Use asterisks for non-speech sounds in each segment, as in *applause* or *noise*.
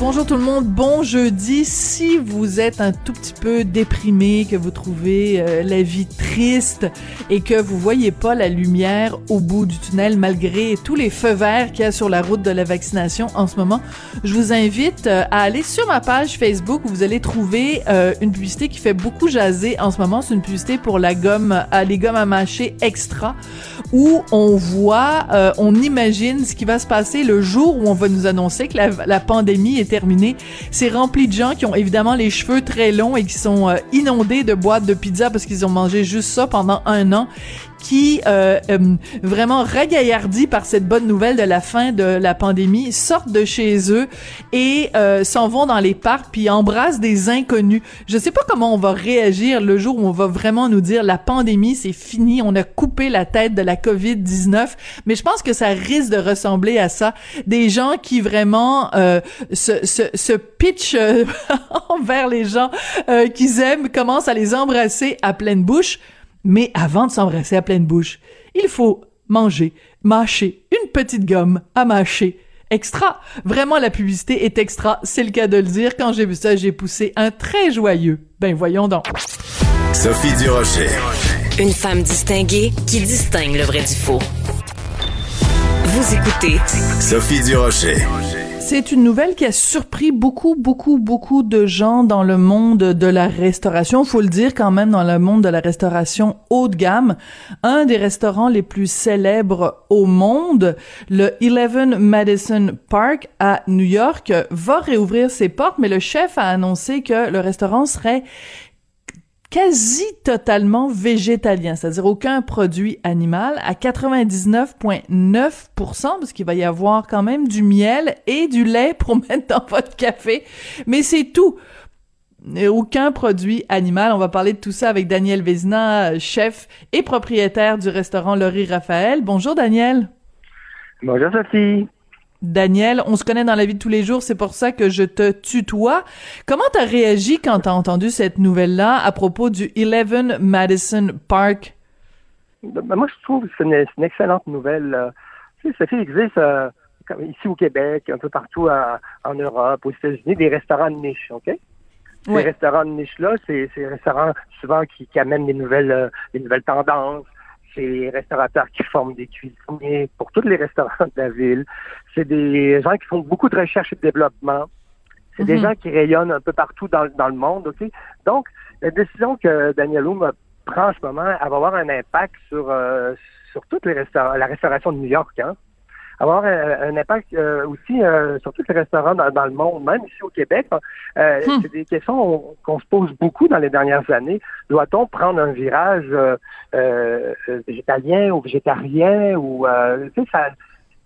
Bonjour tout le monde, bon jeudi. Si vous êtes un tout petit peu déprimé, que vous trouvez euh, la vie triste et que vous voyez pas la lumière au bout du tunnel malgré tous les feux verts qu'il y a sur la route de la vaccination en ce moment, je vous invite euh, à aller sur ma page Facebook où vous allez trouver euh, une publicité qui fait beaucoup jaser en ce moment. C'est une publicité pour la gomme, les gommes à mâcher extra où on voit, on imagine ce qui va se passer le jour où on va nous annoncer que la, la pandémie est C'est rempli de gens qui ont évidemment les cheveux très longs et qui sont euh, inondés de boîtes de pizza parce qu'ils ont mangé juste ça pendant un an qui, euh, euh, vraiment ragaillardis par cette bonne nouvelle de la fin de la pandémie, sortent de chez eux et euh, s'en vont dans les parcs puis embrassent des inconnus. Je sais pas comment on va réagir le jour où on va vraiment nous dire la pandémie c'est fini, on a coupé la tête de la Covid-19, mais je pense que ça risque de ressembler à ça. Des gens qui vraiment euh, se, se, se pitchent *laughs* envers les gens qu'ils aiment, commencent à les embrasser à pleine bouche. Mais avant de s'embrasser à pleine bouche, il faut manger, mâcher une petite gomme à mâcher. Extra! Vraiment, la publicité est extra, c'est le cas de le dire. Quand j'ai vu ça, j'ai poussé un très joyeux. Ben voyons donc. Sophie Durocher. Une femme distinguée qui distingue le vrai du faux. Vous écoutez Sophie Durocher. C'est une nouvelle qui a surpris beaucoup, beaucoup, beaucoup de gens dans le monde de la restauration. Faut le dire quand même dans le monde de la restauration haut de gamme. Un des restaurants les plus célèbres au monde, le Eleven Madison Park à New York, va réouvrir ses portes, mais le chef a annoncé que le restaurant serait quasi totalement végétalien, c'est-à-dire aucun produit animal, à 99,9%, parce qu'il va y avoir quand même du miel et du lait pour *laughs* mettre dans votre café, mais c'est tout. Aucun produit animal. On va parler de tout ça avec Daniel Vézina, chef et propriétaire du restaurant Laurie Raphaël. Bonjour Daniel. Bonjour Sophie. Daniel, on se connaît dans la vie de tous les jours, c'est pour ça que je te tutoie. Comment t'as réagi quand t'as entendu cette nouvelle-là à propos du 11 Madison Park? Ben, moi, je trouve que c'est une, excellente nouvelle. Tu sais, ça fait existe euh, ici au Québec, un peu partout en Europe, aux États-Unis, des restaurants de niche, OK? Ces restaurants de niche-là, c'est des restaurants souvent qui, qui amènent des nouvelles, euh, des nouvelles tendances, c'est restaurateurs qui forment des cuisiniers pour tous les restaurants de la ville. C'est des gens qui font beaucoup de recherche et de développement. C'est des mhm. gens qui rayonnent un peu partout dans, le monde. ok? Donc, la décision que Daniel Oum prend en ce moment, elle va avoir un impact sur, euh, sur toute les la restauration de New York. Hein avoir un, impact euh, aussi euh, sur tous les restaurants dans, le monde, même ici au Québec. Euh, hmm. C'est des questions qu'on se pose beaucoup dans les dernières années. Doit-on prendre un virage végétalien ou végétarien ou tu sais, ça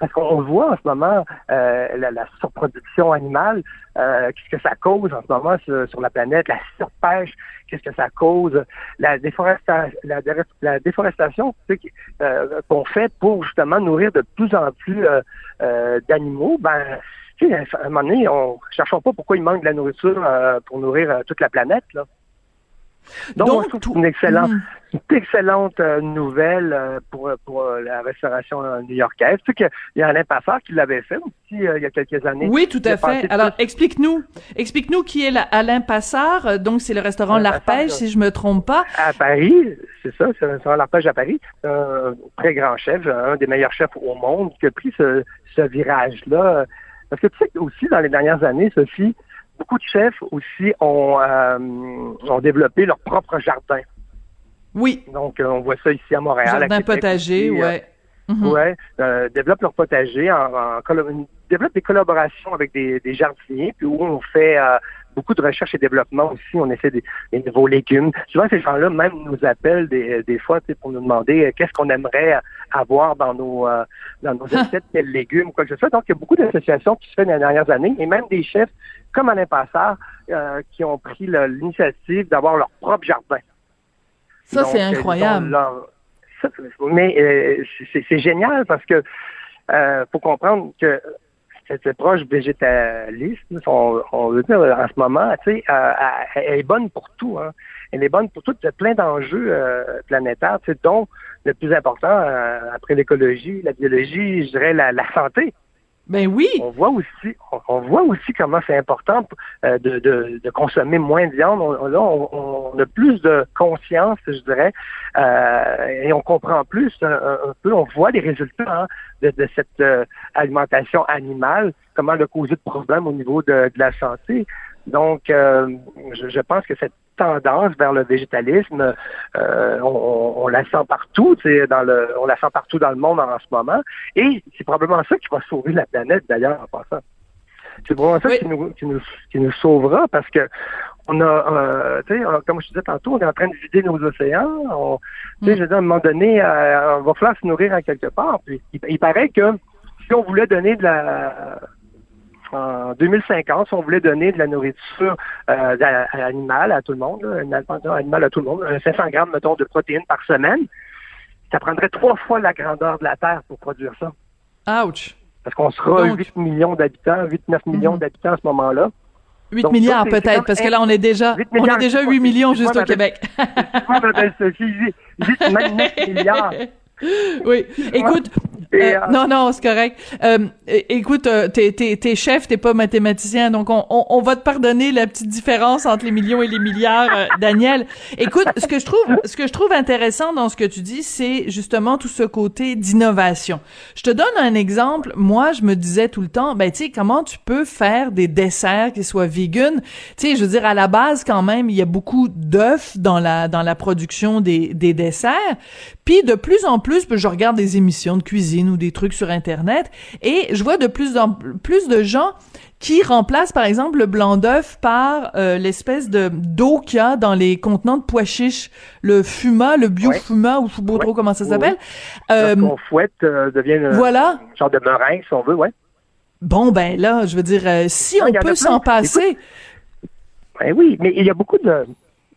parce qu'on voit en ce moment euh, la, surproduction animale, euh, qu'est-ce que ça cause en ce moment sur, la planète, la surpêche, qu'est-ce que ça cause, la, déforestation, la, déforestation euh, qu'on fait pour justement nourrir de plus en plus d'animaux, ben à un moment donné, on cherchons pas pourquoi il manque de la nourriture pour nourrir toute la planète. Là. Donc, je trouve une excellente, une excellente euh, nouvelle euh, pour, pour euh, la restauration new-yorkaise. Tu sais qu'il y a Alain Passard qui l'avait fait aussi il y a quelques années. Oui, tout à fait. Alors, explique-nous, explique-nous qui est la Alain Passard. Donc, c'est le restaurant L'Arpège, si je me trompe pas. À Paris, c'est ça, c'est le restaurant L'Arpège à Paris. Un très grand chef, un des meilleurs chefs au monde qui a pris ce, ce virage-là. Parce que tu sais aussi, dans les dernières années, Sophie, beaucoup de chefs aussi ont, euh, ont développé leur propre jardin. Oui. Donc, euh, on voit ça ici à Montréal. Jardin potager, oui. ouais. Mhm. Ouais, euh, développent leur potager, en, en, développent des collaborations avec des, des jardiniers, puis où on fait beaucoup de recherche et développement aussi. On essaie des, nouveaux légumes. Souvent, ces gens-là même nous appellent des, des fois pour nous demander euh, qu'est-ce qu'on aimerait avoir dans nos euh, dans nos *laughs* assiettes, quels légumes quoi que ce soit. Donc, il y a beaucoup d'associations qui se font dans les dernières années et même des chefs comme Alain Passard euh, qui ont pris l'initiative d'avoir leur propre jardin. Ça, c'est incroyable. mais c'est génial parce que euh, faut comprendre que cette approche végétaliste, on, on veut dire en ce moment, tu sais, euh, elle est bonne pour tout. Hein. Elle est bonne pour tout. Il y a plein d'enjeux euh, planétaires, tu sais, dont le plus important, euh, après l'écologie, la biologie, je dirais la, la santé. Ben oui. On voit aussi, on, voit aussi comment c'est important euh, de, consommer moins de viande. On, là, on, a plus de conscience, je dirais, euh, et on comprend plus un, peu. On voit les résultats hein, de, cette euh, alimentation animale, comment elle a de problèmes au niveau de, la santé. Donc, je, pense que cette tendance vers le végétalisme, euh, on, la sent partout, dans le, on la sent partout dans le monde en, ce moment, et c'est probablement ça qui va sauver la planète d'ailleurs en passant. C'est probablement ça qui, nous, qui, nous, qui nous sauvera parce que on a, euh, tu sais, comme je disais tantôt, on est en train de vider nos océans. On, mm. je veux dire, à un moment donné, euh, on va falloir se nourrir en quelque part. Puis, il paraît que si on voulait donner de la en 2050, si on voulait donner de la nourriture euh, animale à tout le monde, une animale à tout le monde, 500 grammes, mettons, de protéines par semaine, ça prendrait trois fois la grandeur de la Terre pour produire ça. Ouch! Parce qu'on sera 8 millions d'habitants, 8-9 millions mhm. d'habitants à ce moment-là. 8 milliards peut-être, parce que là, on est déjà, on est déjà 8 millions juste au Québec. Sophie, 8 *laughs* milliards. Oui. Écoute, euh, euh, non, non, c'est correct. Euh, écoute, t'es, t'es, t'es chef, t'es pas mathématicien, donc on, on, on, va te pardonner la petite différence entre les millions et les milliards, Daniel. Écoute, ce que je trouve, ce que je trouve intéressant dans ce que tu dis, c'est justement tout ce côté d'innovation. Je te donne un exemple. Moi, je me disais tout le temps, ben tu sais, comment tu peux faire des desserts qui soient vegan? Tu sais, je veux dire, à la base, quand même, il y a beaucoup d'œufs dans la dans la production des des desserts. Puis de plus en plus, ben, je regarde des émissions de cuisine ou des trucs sur Internet et je vois de plus en plus de gens qui remplacent par exemple le blanc d'œuf par euh, l'espèce de d'eau qu'il y a dans les contenants de pois chiches, le fuma, le bio-fuma ou je sais pas trop comment ça s'appelle. Euh, fouette euh, devient voilà. un genre de meringue si on veut, ouais. Bon ben là, je veux dire euh, si on peut s'en passer. Ben oui, mais il y a beaucoup de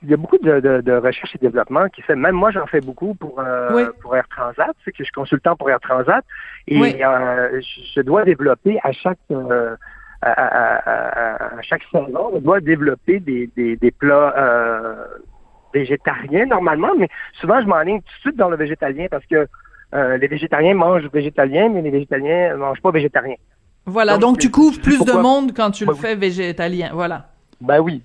il y a beaucoup de, de, de, recherche et développement qui fait. Même moi, j'en fais beaucoup pour euh, pour Air Transat. C'est que je suis consultant pour Air Transat et euh, je dois développer à chaque euh, à, à, à, chaque saison, je dois développer des, des, des plats euh, végétariens normalement, mais souvent je m'enligne tout de suite dans le végétalien parce que euh, les végétariens mangent végétalien, mais les végétaliens ne mangent pas végétarien. Voilà, donc, tu couvres plus de monde quand tu le fais végétalien. Voilà. Ben oui,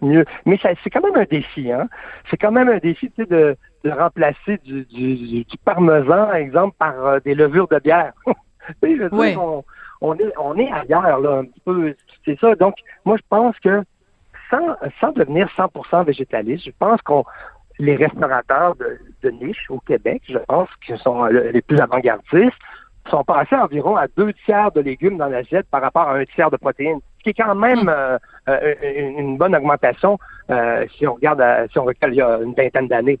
mieux. Mais c'est quand même un défi, hein. C'est quand même un défi, tu sais, de, de remplacer du, du, du, parmesan, par exemple, par euh, des levures de bière. *laughs* tu sais, oui. on, on, est, on est ailleurs, là, un petit peu. C'est ça. Donc, moi, je pense que sans, sans devenir 100% végétaliste, je pense qu'on les restaurateurs de, de niche au Québec, je pense, qui sont les plus avant-gardistes, sont passés environ à deux tiers de légumes dans l'assiette par rapport à un tiers de protéines, ce qui est quand même hmm. euh, euh, une bonne augmentation euh, si on regarde si on regarde il y a une vingtaine d'années.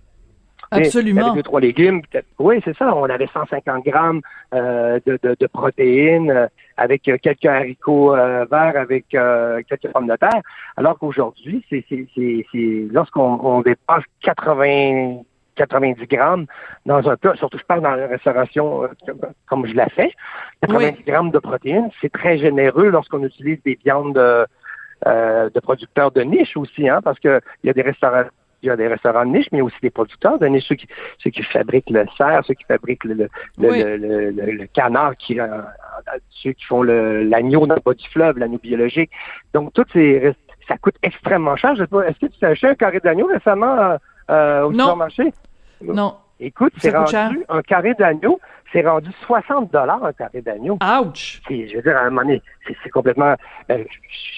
Absolument. deux, trois légumes. Oui, c'est ça. On avait 150 grammes de, de, de, protéines avec quelques haricots verts, avec quelques pommes de terre. Alors qu'aujourd'hui, c'est, c'est, lorsqu'on on dépasse 80 90 grammes dans un plat, surtout je parle dans la restauration euh, comme je l'ai fait, 90 grammes de protéines, c'est très généreux lorsqu'on utilise des viandes de, euh, de producteurs de niche aussi, hein, parce que il y a des restaurants il y a des restaurants de niche, mais aussi des producteurs de niche, ceux qui, ceux qui fabriquent le cerf, ceux qui fabriquent le, le, le, le, canard, qui, euh, ceux qui font l'agneau dans le bas du fleuve, l'agneau biologique. Donc, toutes ces ça coûte extrêmement cher. Est-ce que tu as acheté un carré d'agneau récemment euh, au supermarché? Non. Écoute, c'est rendu un carré d'agneau, c'est rendu 60 dollars un carré d'agneau. Ouch! Je veux dire, à un moment donné, c'est complètement. Euh,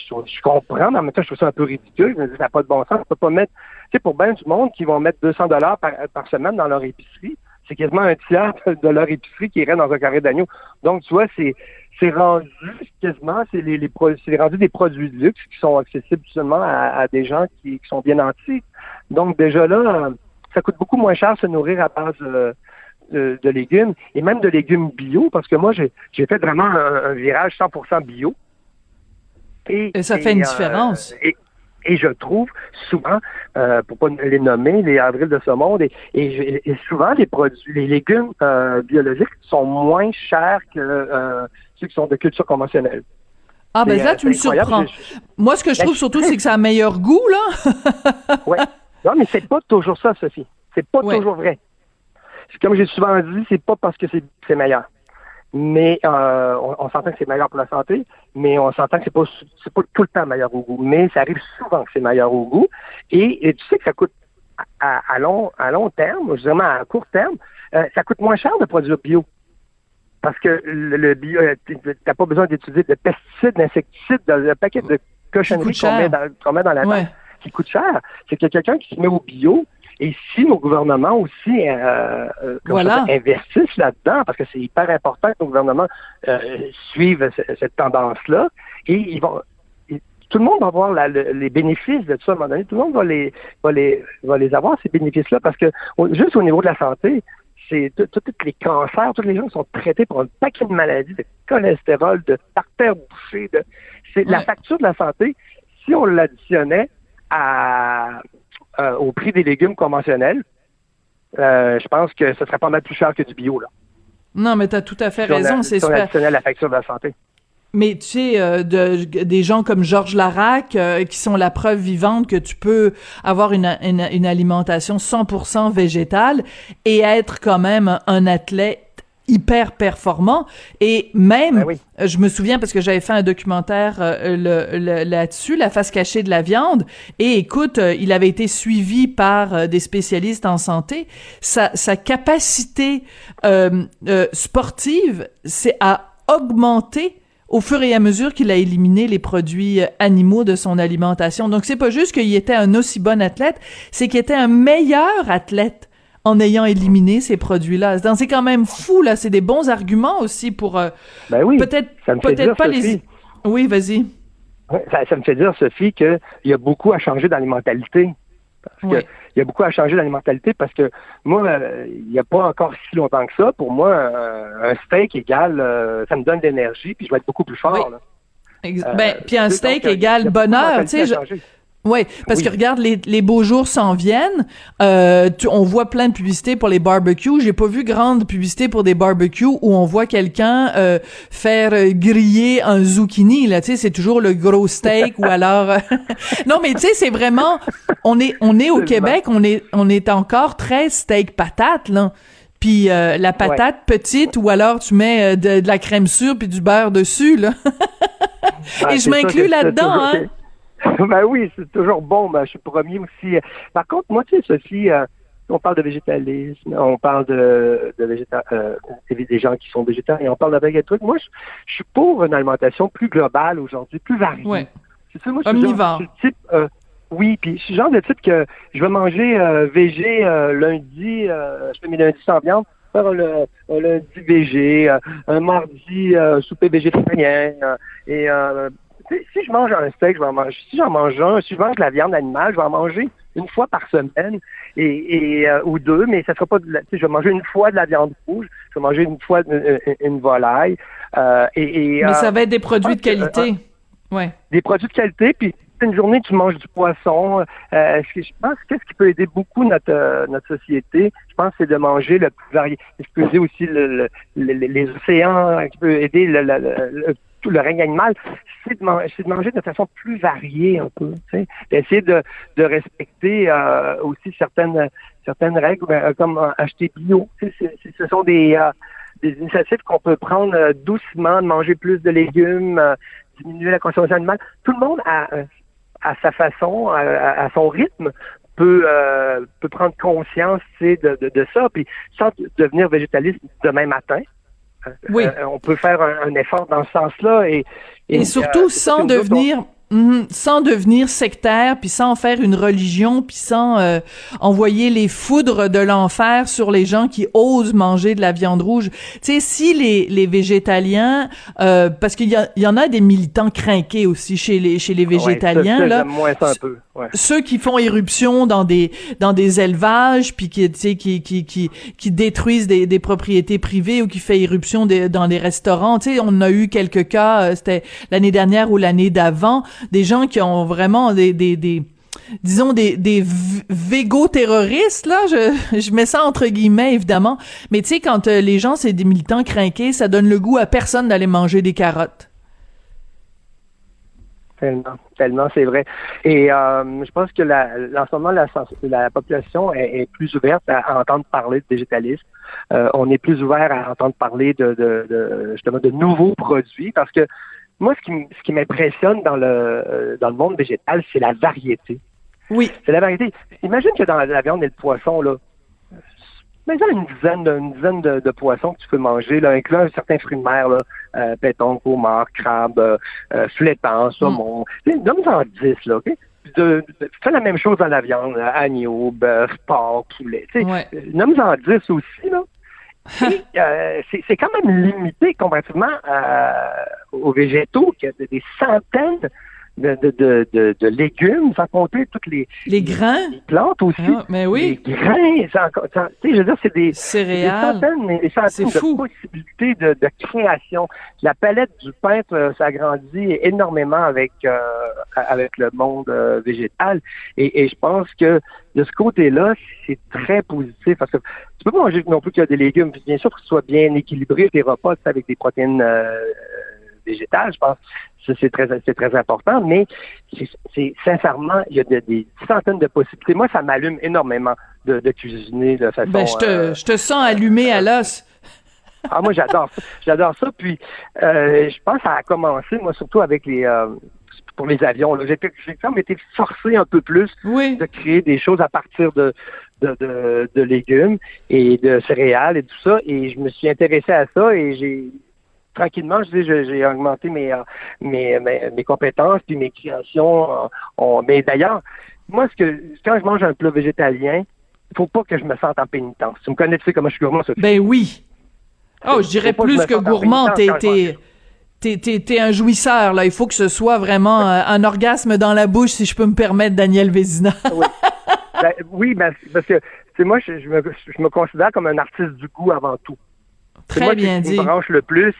je, comprends, mais en même temps, je trouve ça un peu ridicule. Je me dis, ça n'a pas de bon sens. On peut pas mettre. Tu sais, pour bien du monde qui vont mettre 200 dollars par, par, semaine dans leur épicerie, c'est quasiment un tiers de leur épicerie qui irait dans un carré d'agneau. Donc, tu vois, c'est c'est rendu quasiment, c'est les, les c'est rendu des produits de luxe qui sont accessibles seulement à, à des gens qui, qui, sont bien entiers. Donc, déjà là, ça coûte beaucoup moins cher se nourrir à base euh, de, légumes et même de légumes bio parce que moi, j'ai fait vraiment un, virage 100% bio. Et, ça fait une euh, différence. Et, je trouve souvent, euh, pour pas les nommer, les avrils de ce monde. Et, et, souvent, les produits, les légumes euh, biologiques sont moins chers que ceux qui sont de culture conventionnelle. Ah ben ça, tu me surprends. Moi, ce que je ben, trouve surtout, c'est que ça a meilleur goût, là. oui. *laughs* Non, mais c'est pas toujours ça, Sophie. C'est pas toujours vrai. Comme j'ai souvent dit, c'est pas parce que c'est meilleur mais euh, on, s'entend que c'est meilleur pour la santé, mais on s'entend que c'est pas c'est pas tout le temps meilleur au goût, mais ça arrive souvent que c'est meilleur au goût. Et, tu sais que ça coûte à, long à long terme, vraiment à court terme, euh, ça coûte moins cher de produire bio. Parce que le, bio, euh, t'as pas besoin d'utiliser de pesticides, d'insecticides, de, paquet de cochonneries qu'on met, dans, met dans la ouais. Qui coûte cher. C'est qu'il y a quelqu'un qui se met au bio, et si nos gouvernements aussi euh, euh investissent là-dedans, parce que c'est hyper important que nos gouvernements euh, suivent cette tendance-là, et ils vont tout le monde va voir les bénéfices de tout ça à un moment donné. Tout le monde va les, va les, va les avoir, ces bénéfices-là, parce que juste au niveau de la santé, c'est tous les cancers, tous les gens qui sont traités pour un paquet de maladies, de cholestérol, de artères bouchées, de, c'est la facture de la santé, si on l'additionnait à, euh, au prix des légumes conventionnels, euh, je pense que ce serait pas mal plus cher que du bio. Là. Non, mais tu as tout à fait raison. C'est super. la facture de la santé. Mais tu sais, euh, de, des gens comme Georges Larac, qui sont la preuve vivante que tu peux avoir une, une, une alimentation 100% végétale et être quand même un athlète hyper performant. Et même ben euh, je me souviens parce que j'avais fait un documentaire euh, le, là-dessus la face cachée de la viande. Et écoute euh, il avait été suivi par des spécialistes en santé. Sa, sa capacité sportive c'est à augmenter au fur et à mesure qu'il a éliminé les produits animaux de son alimentation. Donc c'est pas juste qu'il était un aussi bon athlète, c'est qu'il était un meilleur athlète en ayant éliminé ces produits-là. C'est quand même fou, là. C'est des bons arguments aussi pour euh, ben oui, peut-être peut-être pas les. Oui, vas-y. Ça, me fait dire, Sophie, qu'il y a beaucoup à changer dans les mentalités. Parce que, il y a beaucoup à changer dans les mentalités parce que moi, euh, il n'y a pas encore si longtemps que ça. Pour moi, un steak égal, euh, ça me donne de l'énergie, puis je vais être beaucoup plus fort. ben, puis un steak égale bonheur, tu sais. Ouais, parce que regarde, les, les beaux jours s'en viennent. Euh, on voit plein de publicités pour les barbecues. J'ai pas vu grande publicité pour des barbecues où on voit quelqu'un euh, faire euh, griller un zucchini. Là, tu sais, c'est toujours le gros steak ou alors. *laughs* Euh, non, mais tu sais, c'est vraiment. On est on est au Québec, on est on est encore très steak patate là. Puis la patate petite ou alors tu mets de, la crème sûre puis du beurre dessus là. *laughs* Et je m'inclus là-dedans. Hein. *laughs* ben oui, c'est toujours bon. Ben, je suis premier aussi. Par contre, moi, tu sais, Sophie, euh, on parle de végétalisme, on parle de, de végéta euh, des gens qui sont végétariens, on parle de trucs. Moi, je, suis pour une alimentation plus globale aujourd'hui, plus variée. Ouais. C'est ça, moi, je suis, genre, type, euh, oui, puis je suis genre de type que je vais manger euh, végé euh, lundi, je fais mes lundis sans viande, faire le, un lundi végé, un mardi souper végétarien, et si je mange un steak, je vais en manger. Si j'en mange un, si je mange de la viande animale, je vais en manger une fois par semaine et, euh, ou deux, mais ça sera pas de la, je vais manger une fois de la viande rouge, je vais manger une fois une, volaille. Euh, et, mais ça va être des produits de qualité. ouais. Des produits de qualité, puis une journée tu manges du poisson. Euh, je pense qu'est-ce qui peut aider beaucoup notre notre société, je pense c'est de manger le plus varié. Ce qui peut aider aussi le, les océans, qui peut aider le, tout le règne animal, c'est de, de, manger de façon plus variée un peu, d'essayer de, de respecter euh, aussi certaines certaines règles, ben, comme acheter bio. ce sont des, euh, des initiatives qu'on peut prendre euh, doucement, de manger plus de légumes, diminuer la consommation animale. Tout le monde a à sa façon, à, son rythme, peut peut prendre conscience de, de, de, ça, puis sans devenir végétaliste demain matin. Oui. Euh, on peut faire un, effort dans ce sens-là. Et, et, surtout euh, sans devenir... Mhm. sans devenir sectaire, puis sans faire une religion, puis sans euh, envoyer les foudres de l'enfer sur les gens qui osent manger de la viande rouge. Tu sais, si les, les végétaliens, euh, parce qu'il y, y, en a des militants crinqués aussi chez les chez les végétaliens là, ceux qui font éruption dans des dans des élevages, puis qui qui, qui qui qui détruisent des, des propriétés privées ou qui fait éruption dans des restaurants. Tu sais, on a eu quelques cas, euh, c'était l'année dernière ou l'année d'avant des gens qui ont vraiment des, des, des disons des des végo-terroristes là, je, *laughs* je mets ça entre guillemets évidemment, mais tu sais quand euh, les gens c'est des militants craqués, ça donne le goût à personne d'aller manger des carottes. Tellement, tellement, c'est vrai. Et euh, je pense que la, en ce moment, la, la population est, plus ouverte à, entendre parler de végétalisme. Euh, on est plus ouvert à entendre parler de, de, de, justement de nouveaux produits parce que moi, ce qui, ce qui m'impressionne dans le dans le monde végétal, c'est la variété. Oui. C'est la variété. Imagine que dans la viande et le poisson, là, mais une dizaine, de, une dizaine de, poissons que tu peux manger, là, incluant certains fruits de mer, là, euh, homard, crabe, euh, euh flétan, saumon. Mm. Donne-en 10, là, OK? De, fais la même chose dans la viande, agneau, bœuf, porc, poulet. Ouais. Nomme-en 10 aussi, là. *laughs* Euh, c'est quand même limité comparativement aux végétaux, qui a des centaines de, de, de, de, légumes, sans compter toutes les, les grains, les plantes aussi. Ah, mais oui. Les grains, ça, je veux dire, c'est des, céréales. Des centaines, des centaines de possibilités de, de, création. La palette du peintre euh, s'agrandit énormément avec euh, avec le monde euh, végétal. Et, et je pense que de ce côté-là, c'est très positif parce que tu peux pas manger non plus qu'il y a des légumes. Bien sûr que ce soit bien équilibré tes repas avec des protéines végétales. Je pense c'est très, c'est très important, mais c'est sincèrement, il y a des centaines de possibilités. Moi, ça m'allume énormément de, cuisiner de façon. Ben, je te, euh, je te sens allumé à l'os. *laughs* ah, moi, j'adore ça. J'adore ça. Puis, euh, je pense que ça a commencé, moi, surtout avec les. Euh, pour les avions. J'ai quand même été forcé un peu plus de créer des choses à partir de, de, de, de, légumes et de céréales et tout ça. Et je me suis intéressé à ça et j'ai tranquillement, je dis, j'ai augmenté euh, mes, mes, mes, compétences puis mes créations. mais d'ailleurs, moi, ce que quand je mange un plat végétalien, il faut pas que je me sente en pénitence. Tu me connais, tu sais comment je suis gourmand. Ben oui. Oh, je dirais plus que, gourmand, t'es t'es un jouisseur là. Il faut que ce soit vraiment euh, un orgasme dans la bouche, si je peux me permettre, Daniel Vézina. oui. *laughs* Ben, oui, ben, parce que moi, je, me, je me considère comme un artiste du goût avant tout. Très moi, bien dit. Qui me branche le plus,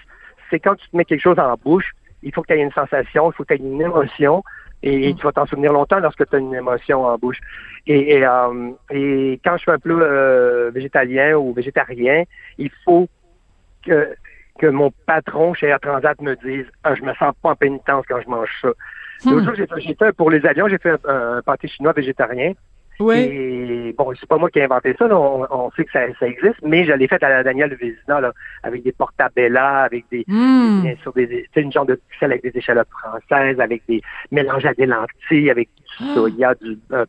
c'est quand tu te mets quelque chose en bouche, il faut que tu aies une sensation, il faut que tu aies une émotion, et, mm. tu vas t'en souvenir longtemps lorsque tu as une émotion en bouche. Et, euh, et, quand je fais un plat euh, végétalien ou végétarien, il faut que, que mon patron chez Air Transat me dise ah, je me sens pas en pénitence quand je mange ça. Hmm. L'autre jour, j'ai fait, pour les avions, j'ai fait un pâté chinois végétarien. Oui. Et bon, c'est pas moi qui ai inventé ça, on, sait que ça, existe, mais je l'ai fait à la Daniel Vézina, là, avec des portabella, avec des, mm. des, une genre de sel avec des échalotes françaises, avec des mélanges à des lentilles, avec du ah. soya, du, euh,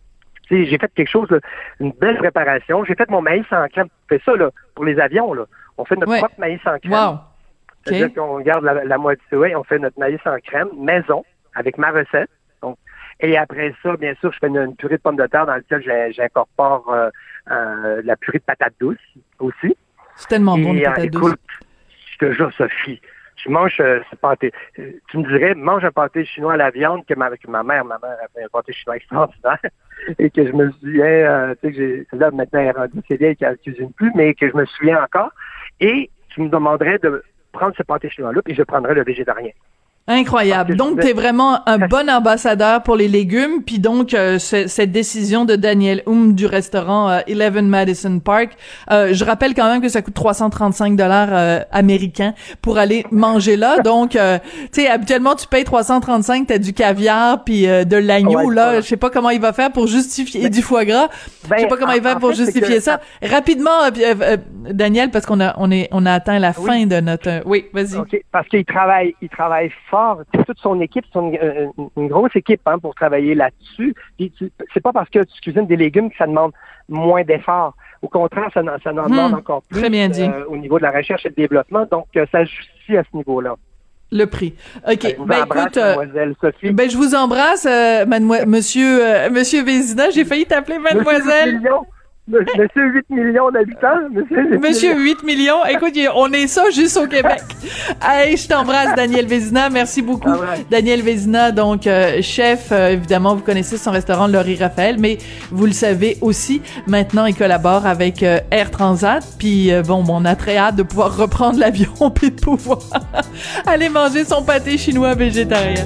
j'ai fait quelque chose, une belle préparation. J'ai fait mon maïs en crème. On fait ça, là, pour les avions, là. On fait notre propre maïs en crème. Wow. C'est-à-dire qu'on garde la, la moitié, ouais, on fait notre maïs en crème, maison, avec ma recette. Et après ça, bien sûr, je fais une, purée de pommes de terre dans laquelle j'incorpore euh, euh, la purée de patates douces aussi. C'est tellement bon, les euh, patates douces. Je te jure, Sophie, je mange ce pâté. Tu me dirais, mange un pâté chinois à la viande que ma, ma mère, ma mère a fait un pâté chinois extraordinaire. *laughs* Et que je me souviens, tu sais, que là, maintenant, elle est rendue, c'est vieille qu'elle ne cuisine plus, mais que je me souviens encore. Et tu me demanderais de prendre ce pâté chinois-là, puis je prendrais le végétarien. Incroyable. Donc, tu es vraiment un *laughs* bon ambassadeur pour les légumes. Puis donc, euh, cette décision de Daniel Hume du restaurant euh, Eleven Madison Park, euh, je rappelle quand même que ça coûte 335 dollars américains pour aller manger là. Donc, tu sais, habituellement, tu payes 335, t'as du caviar puis de l'agneau. là, je sais pas comment il va faire pour justifier ben, du foie gras. je sais pas comment il va faire pour justifier ça. Rapidement, Daniel, parce qu'on a on est on a atteint la fin de notre. oui, vas-y. Ok, parce qu'il travaille, il travaille fort toute son équipe, c'est une, grosse équipe hein, pour travailler là-dessus. C'est pas parce que tu cuisines des légumes que ça demande moins d'efforts. Au contraire, ça, ça en demande hmm. encore plus euh, au niveau de la recherche et du développement. Donc, euh, ça justifie à ce niveau-là. Le prix. OK. Ben, écoute, euh, mademoiselle Sophie. Ben, je vous embrasse, monsieur, monsieur Vézina. J'ai failli t'appeler mademoiselle. Monsieur 8 millions d'habitants. Monsieur, 8 millions. Écoute, on est ça juste au Québec. *laughs* Allez, je t'embrasse, Daniel Vézina. Merci beaucoup. Daniel Vézina, donc euh, chef, euh, évidemment, vous connaissez son restaurant Laurie Raphaël, mais vous le savez aussi, maintenant, il collabore avec euh, Air Transat. Puis, bon, on a très hâte de pouvoir reprendre l'avion *laughs* puis de pouvoir *laughs* aller manger son pâté chinois végétarien.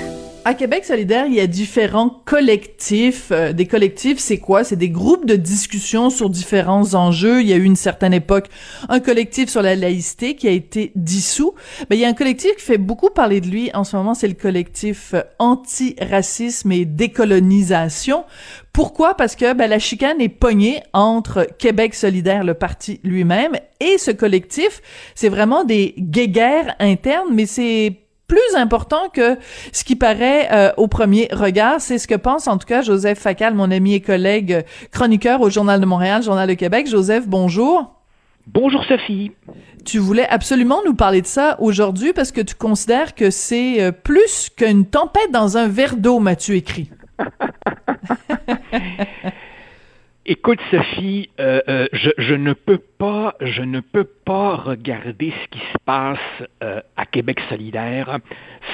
À Québec solidaire, il y a différents collectifs. Euh, des collectifs, c'est quoi? C'est des groupes de discussion sur différents enjeux. Il y a eu une certaine époque un collectif sur la laïcité qui a été dissous. Mais il y a un collectif qui fait beaucoup parler de lui en ce moment, c'est le collectif euh, anti-racisme et décolonisation. Pourquoi? Parce que ben, la chicane est pognée entre Québec solidaire, le parti lui-même, et ce collectif. C'est vraiment des guéguerres internes, mais c'est plus important que ce qui paraît euh, au premier regard. C'est ce que pense en tout cas Joseph Facal, mon ami et collègue euh, chroniqueur au Journal de Montréal, Journal de Québec. Joseph, bonjour. Bonjour Sophie. Tu voulais absolument nous parler de ça aujourd'hui parce que tu considères que c'est euh, plus qu'une tempête dans un verre d'eau, m'as-tu écrit? *laughs* Écoute, Sophie, euh, euh, je, ne peux pas, je ne peux pas regarder ce qui se passe euh, à Québec solidaire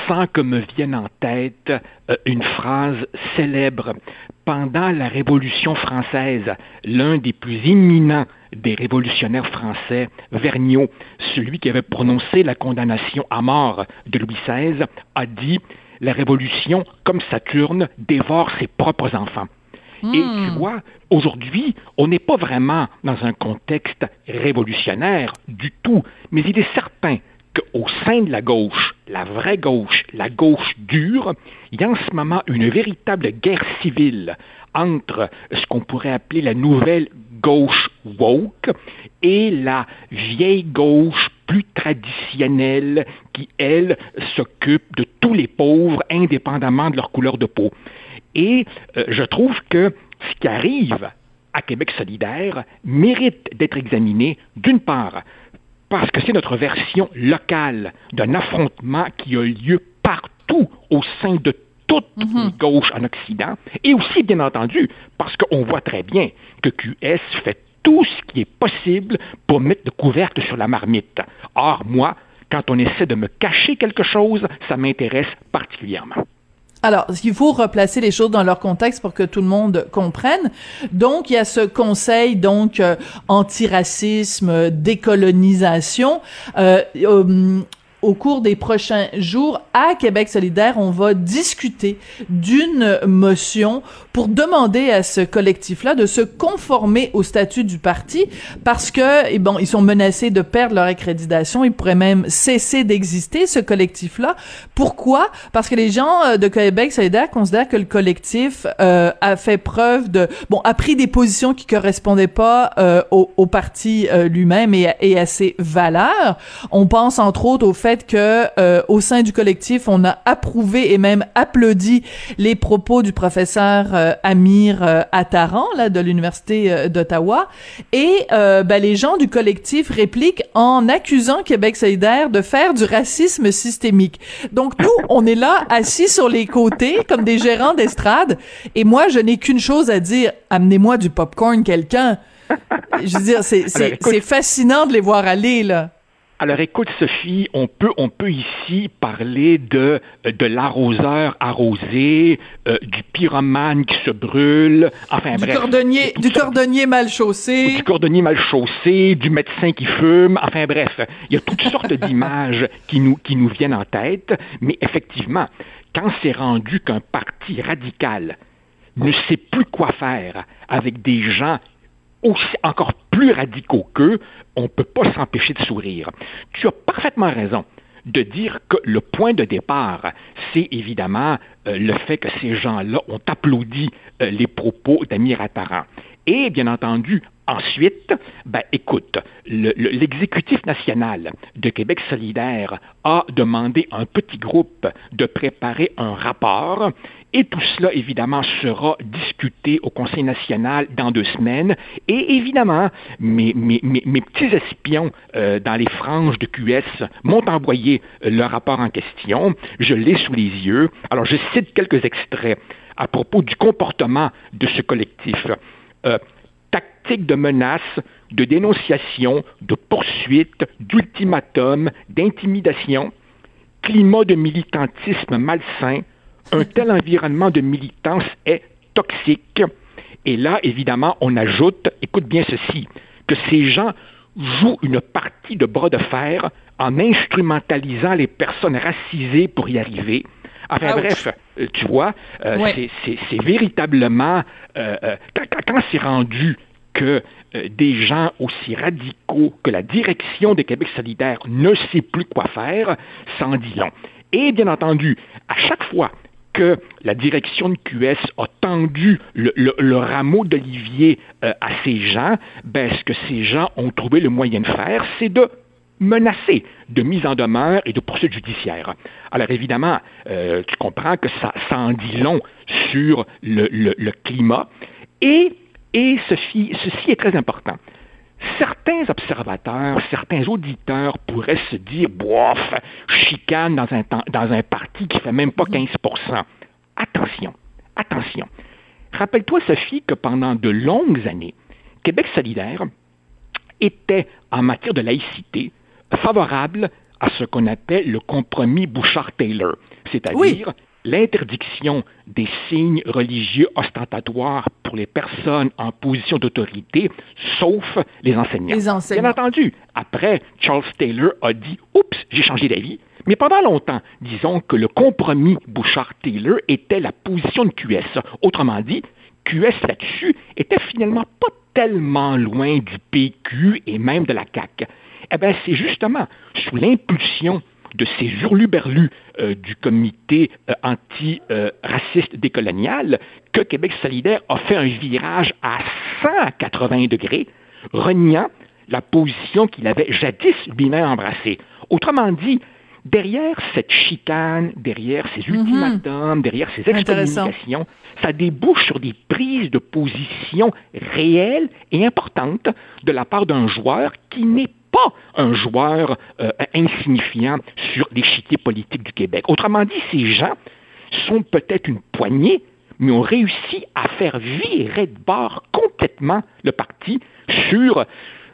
sans que me vienne en tête une phrase célèbre. Pendant la Révolution française, l'un des plus imminents des révolutionnaires français, Vergniaud, celui qui avait prononcé la condamnation à mort de Louis XVI, a dit La Révolution, comme Saturne, dévore ses propres enfants. Et tu hmm. vois, aujourd'hui, on n'est pas vraiment dans un contexte révolutionnaire du tout, mais il est certain qu'au sein de la gauche, la vraie gauche, la gauche dure, il y a en ce moment une véritable guerre civile entre ce qu'on pourrait appeler la nouvelle gauche woke et la vieille gauche plus traditionnelle qui, elle, s'occupe de tous les pauvres indépendamment de leur couleur de peau. Et euh, je trouve que ce qui arrive à Québec solidaire mérite d'être examiné, d'une part, parce que c'est notre version locale d'un affrontement qui a lieu partout au sein de toute les gauches en Occident, et aussi, bien entendu, parce qu'on voit très bien que QS fait tout ce qui est possible pour mettre le couvercle sur la marmite. Or, moi, quand on essaie de me cacher quelque chose, ça m'intéresse particulièrement. Alors, il faut replacer les choses dans leur contexte pour que tout le monde comprenne. Donc, il y a ce conseil donc euh, antiracisme, décolonisation. Euh, euh au cours des prochains jours à Québec solidaire, on va discuter d'une motion pour demander à ce collectif-là de se conformer au statut du parti parce que, eh bon, ils sont menacés de perdre leur accréditation. Ils pourraient même cesser d'exister, ce collectif-là. Pourquoi? Parce que les gens euh, de Québec solidaire considèrent que le collectif euh, a fait preuve de, bon, a pris des positions qui correspondaient pas euh, au, au, parti lui-même et, et, à ses valeurs. On pense entre autres au fait que euh, au sein du collectif, on a approuvé et même applaudi les propos du professeur euh, Amir euh, Attaran là de l'université d'Ottawa et ben, les gens du collectif répliquent en accusant Québec solidaire de faire du racisme systémique. Donc nous, on est là assis sur les côtés comme des gérants d'estrade et moi je n'ai qu'une chose à dire, amenez-moi du popcorn quelqu'un. Je veux dire, c'est fascinant de les voir aller là. Alors écoute Sophie, on peut, on peut ici parler de, de l'arroseur arrosé, euh, du pyromane qui se brûle, enfin du bref. Cordonnier, du cordonnier mal chaussé. Du cordonnier mal chaussé, du médecin qui fume, enfin bref. Il y a toutes sortes *laughs* d'images qui nous, qui nous viennent en tête, mais effectivement, quand c'est rendu qu'un parti radical ne sait plus quoi faire avec des gens aussi, encore plus radicaux qu'eux, on ne peut pas s'empêcher de sourire. Tu as parfaitement raison de dire que le point de départ, c'est évidemment euh, le fait que ces gens-là ont applaudi euh, les propos d'Amir Attaran. Et bien entendu, ensuite, ben, écoute, l'exécutif national de Québec solidaire a demandé à un petit groupe de préparer un rapport et tout cela, évidemment, sera discuté au Conseil national dans deux semaines. Et évidemment, mes, petits espions euh, dans les franges de QS m'ont envoyé euh, le rapport en question. Je l'ai sous les yeux. Alors, je cite quelques extraits à propos du comportement de ce collectif. Euh, tactique de menace, de dénonciation, de poursuite, d'ultimatum, d'intimidation, climat de militantisme malsain, un tel environnement de militance est toxique. Et là, évidemment, on ajoute, écoute bien ceci, que ces gens jouent une partie de bras de fer en instrumentalisant les personnes racisées pour y arriver. Enfin bref, euh, tu vois, euh, c'est véritablement, euh, quand, c'est rendu que des gens aussi radicaux que la direction de Québec solidaire ne sait plus quoi faire, ça en dit long. Et bien entendu, à chaque fois que la direction de QS a tendu le, rameau d'olivier à ces gens, ben, ce que ces gens ont trouvé le moyen de faire, c'est de menacé de mise en demeure et de poursuite judiciaire. Alors évidemment, euh, tu comprends que ça, en dit long sur le, climat. Et, et ceci, ceci est très important. Certains observateurs, certains auditeurs pourraient se dire, bof, chicane dans un, dans un parti qui fait même pas 15% Attention, attention. Rappelle-toi, Sophie, que pendant de longues années, Québec solidaire était, en matière de laïcité, favorable à ce qu'on appelle le compromis Bouchard-Taylor, c'est-à-dire l'interdiction des signes religieux ostentatoires pour les personnes en position d'autorité, sauf les enseignants. les enseignants. Bien entendu, après, Charles Taylor a dit Oups, j'ai changé d'avis. Mais pendant longtemps, disons que le compromis Bouchard-Taylor était la position de QS. Autrement dit, QS là-dessus était finalement pas tellement loin du PQ et même de la CAQ. Eh bien, c'est justement sous l'impulsion de ces hurluberlus euh, du comité euh, anti-raciste décolonial que Québec solidaire a fait un virage à 180 degrés, reniant la position qu'il avait jadis lui-même embrassée. Autrement dit, derrière cette chicane, derrière ces mhm. ultimatums, derrière ces excommunications, ça débouche sur des prises de position réelles et importantes de la part d'un joueur qui n'est pas un joueur euh, insignifiant sur l'échiquier politique du Québec. Autrement dit, ces gens sont peut-être une poignée, mais ont réussi à faire virer de bord complètement le parti sur,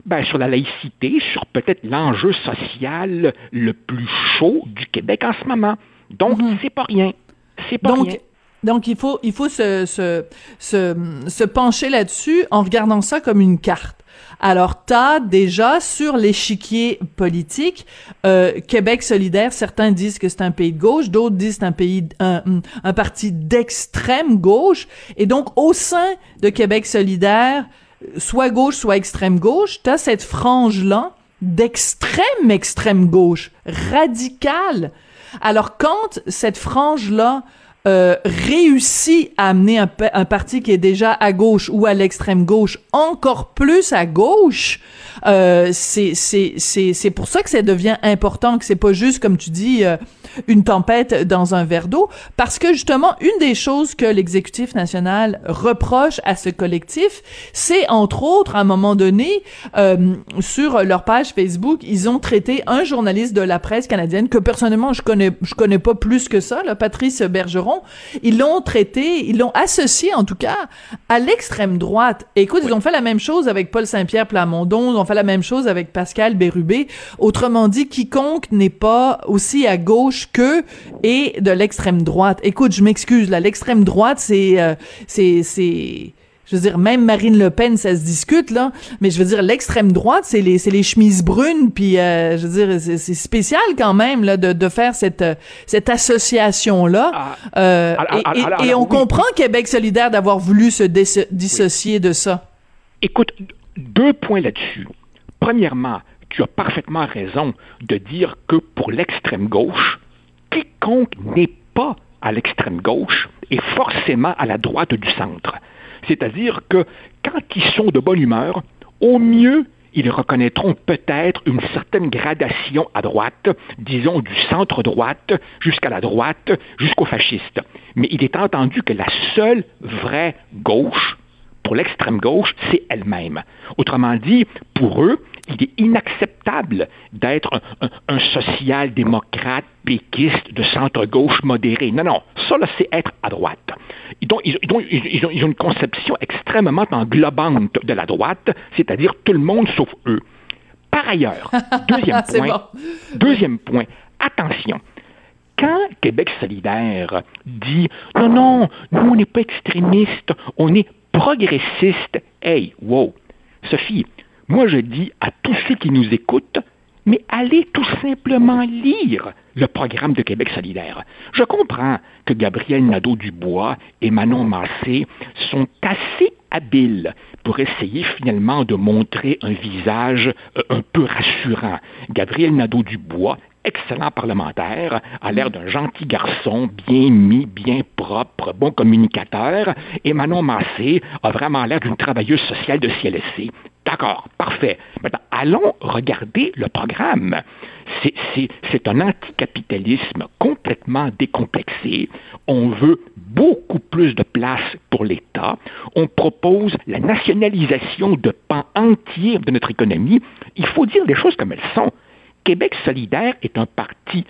ben, sur la laïcité, sur peut-être l'enjeu social le plus chaud du Québec en ce moment. Donc, mhm. c'est pas rien. C'est pas rien. Donc, il faut, il faut se, se, se, se pencher là-dessus en regardant ça comme une carte. Alors, t'as déjà sur l'échiquier politique euh, Québec solidaire. Certains disent que c'est un pays de gauche, d'autres disent que c'est un pays, un, un parti d'extrême gauche. Et donc, au sein de Québec solidaire, soit gauche, soit extrême gauche, t'as cette frange là d'extrême extrême gauche, radicale. Alors, quand cette frange là euh, réussit à amener un, parti qui est déjà à gauche ou à l'extrême gauche encore plus à gauche, euh, c'est pour ça que ça devient important que c'est pas juste comme tu dis euh, une tempête dans un verre d'eau parce que justement une des choses que l'exécutif national reproche à ce collectif, c'est entre autres à un moment donné euh, sur leur page Facebook, ils ont traité un journaliste de la presse canadienne que personnellement je connais je connais pas plus que ça, là, Patrice Bergeron, ils l'ont traité, ils l'ont associé en tout cas à l'extrême droite. écoute, ils ont fait la même chose avec Paul Saint-Pierre Plamondon, ils ont fait la même chose avec Pascal Bérubé. Autrement dit, quiconque n'est pas aussi à gauche que et de l'extrême droite. Écoute, je m'excuse, là, l'extrême droite, c'est, euh, c'est, c'est, je veux dire, même Marine Le Pen, ça se discute, là. Mais je veux dire, l'extrême droite, c'est les, c'est les chemises brunes, puis euh, je veux dire, c'est, spécial quand même, là, de, de faire cette, cette association-là. Ah. Euh, et, et, on comprend Québec solidaire d'avoir voulu se dissocier de ça. Écoute, deux points là-dessus. Premièrement, tu as parfaitement raison de dire que pour l'extrême gauche, quiconque n'est pas à l'extrême gauche est forcément à la droite du centre. C'est-à-dire que quand ils sont de bonne humeur, au mieux, ils reconnaîtront peut-être une certaine gradation à droite, disons du centre-droite jusqu'à la droite, jusqu'au fasciste. Mais il est entendu que la seule vraie gauche, pour l'extrême gauche, c'est elle-même. Autrement dit, pour eux, il est inacceptable d'être un, social-démocrate péquiste de centre-gauche modéré. Non, non, ça, c'est être à droite. Ils ont, ils, ont, une conception extrêmement englobante de la droite, c'est-à-dire tout le monde sauf eux. Par ailleurs, *laughs* deuxième point, deuxième point, attention, quand Québec solidaire dit non, non, nous on n'est pas extrémistes, on est progressiste. Hey, wow! Sophie, moi je dis à tous ceux qui nous écoutent, mais allez tout simplement lire le programme de Québec solidaire. Je comprends que Gabriel Nadeau-Dubois et Manon Massé sont assez habiles pour essayer finalement de montrer un visage euh, un peu rassurant. Gabriel Nadeau-Dubois excellent parlementaire, a l'air d'un gentil garçon, bien mis, bien propre, bon communicateur, et Manon Massé a vraiment l'air d'une travailleuse sociale de CLSC. D'accord, parfait. Maintenant, allons regarder le programme. C'est un anticapitalisme complètement décomplexé. On veut beaucoup plus de place pour l'État. On propose la nationalisation de pans entiers de notre économie. Il faut dire les choses comme elles sont. Québec solidaire est un parti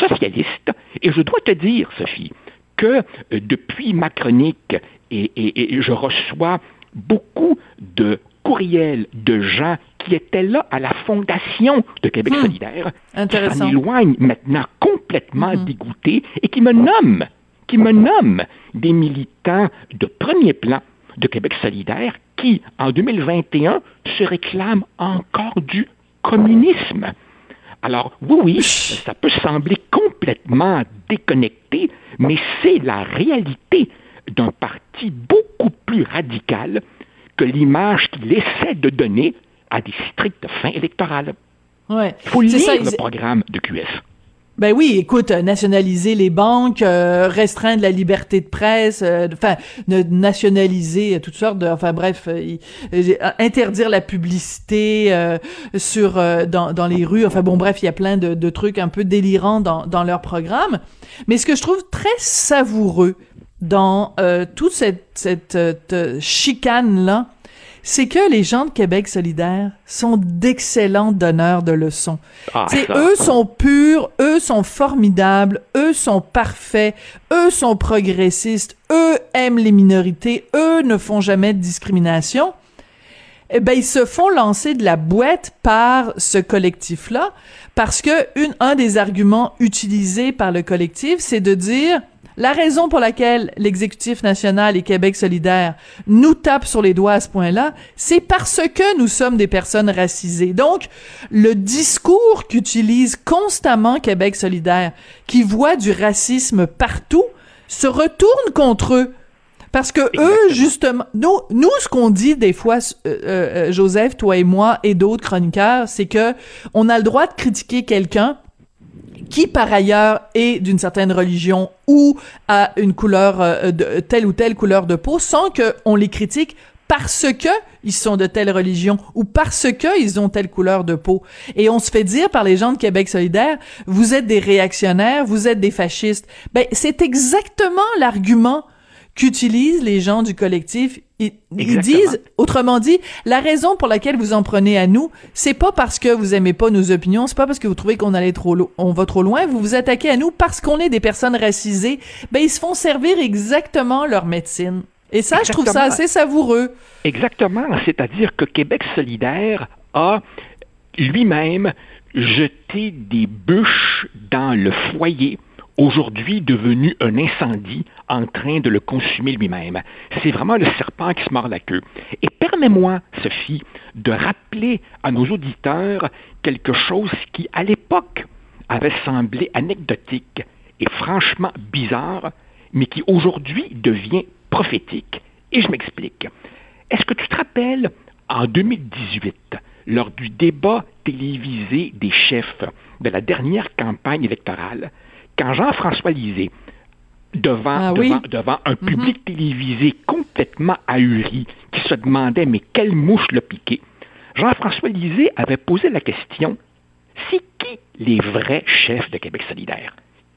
socialiste. Et je dois te dire, Sophie, que euh, depuis ma chronique, et je reçois beaucoup de courriel de gens qui étaient là à la fondation de Québec hmm. solidaire, qui s'en éloignent maintenant complètement hmm. dégoûtés et qui me nomment, qui me nomment des militants de premier plan de Québec solidaire qui, en 2021, se réclament encore du communisme. Alors, oui, oui, ça peut sembler complètement déconnecté, mais c'est la réalité d'un parti beaucoup plus radical que l'image qu'il essaie de donner à des strictes fins électorales. Ouais. Il faut lire le programme de QS. Ben oui, écoute, nationaliser les banques, euh, restreindre la liberté de presse, euh, enfin nationaliser toutes sortes de, enfin bref, euh, interdire la publicité sur dans, dans les rues. Enfin bon, bref, il y a plein de, de trucs un peu délirants dans, dans leur programme. Mais ce que je trouve très savoureux, dans euh, toute cette, cette euh, chicane-là, c'est que les gens de Québec solidaire sont d'excellents donneurs de leçons. Ah, eux sont purs, eux sont formidables, eux sont parfaits, eux sont progressistes, eux aiment les minorités, eux ne font jamais de discrimination. Eh ben, ils se font lancer de la boîte par ce collectif-là, parce que une, un des arguments utilisés par le collectif, c'est de dire, la raison pour laquelle l'exécutif national et Québec solidaire nous tapent sur les doigts à ce point-là, c'est parce que nous sommes des personnes racisées. Donc, le discours qu'utilise constamment Québec solidaire, qui voit du racisme partout, se retourne contre eux. Parce que eux, justement, nous, nous, ce qu'on dit des fois, euh, euh, Joseph, toi et moi et d'autres chroniqueurs, c'est que on a le droit de critiquer quelqu'un qui par ailleurs est d'une certaine religion ou a une couleur euh, de telle ou telle couleur de peau sans que on les critique parce que ils sont de telle religion ou parce que ils ont telle couleur de peau. Et on se fait dire par les gens de Québec solidaire, vous êtes des réactionnaires, vous êtes des fascistes. Ben, c'est exactement l'argument qu'utilisent les gens du collectif. Ils, disent, autrement dit, la raison pour laquelle vous en prenez à nous, c'est pas parce que vous aimez pas nos opinions, c'est pas parce que vous trouvez qu'on allait trop, on va trop loin, vous vous attaquez à nous parce qu'on est des personnes racisées. Ben, ils se font servir exactement leur médecine. Et ça, je trouve ça assez savoureux. Exactement. C'est-à-dire que Québec solidaire a lui-même jeté des bûches dans le foyer aujourd'hui devenu un incendie en train de le consumer lui-même. C'est vraiment le serpent qui se mord la queue. Et permets-moi, Sophie, de rappeler à nos auditeurs quelque chose qui, à l'époque, avait semblé anecdotique et franchement bizarre, mais qui aujourd'hui devient prophétique. Et je m'explique. Est-ce que tu te rappelles, en 2018, lors du débat télévisé des chefs de la dernière campagne électorale, quand Jean-François Lisée, devant, ah devant, un mhm. public télévisé complètement ahuri, qui se demandait mais quelle mouche l'a piqué, Jean-François Lisée avait posé la question c'est qui les vrais chefs de Québec solidaire?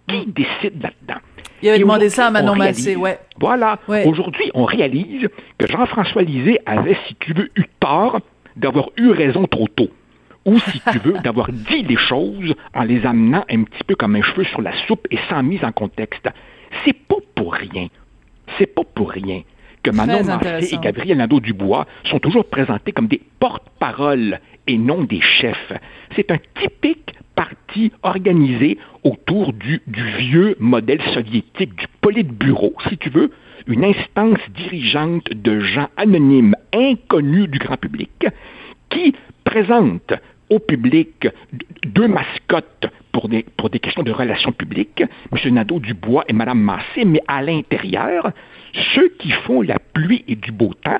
Qui mm. décide là-dedans? Il avait demandé ça à Manon Massé, ouais. Voilà. Aujourd'hui, on réalise que Jean-François Lisée avait, si tu veux, eu tort d'avoir eu raison trop tôt ou si tu veux, d'avoir dit les choses en les amenant un petit peu comme un cheveu sur la soupe et sans mise en contexte. C'est pas pour rien. C'est pas pour rien que Manon Massé et Gabriel Nadeau-Dubois sont toujours présentés comme des porte-paroles et non des chefs. C'est un typique parti organisé autour du, du vieux modèle soviétique, du politburo, si tu veux, une instance dirigeante de gens anonymes, inconnus du grand public, qui présente au public deux mascottes pour des, questions de relations publiques, M. Nadeau-Dubois et Mme Massé, mais à l'intérieur, ceux qui font la pluie et du beau temps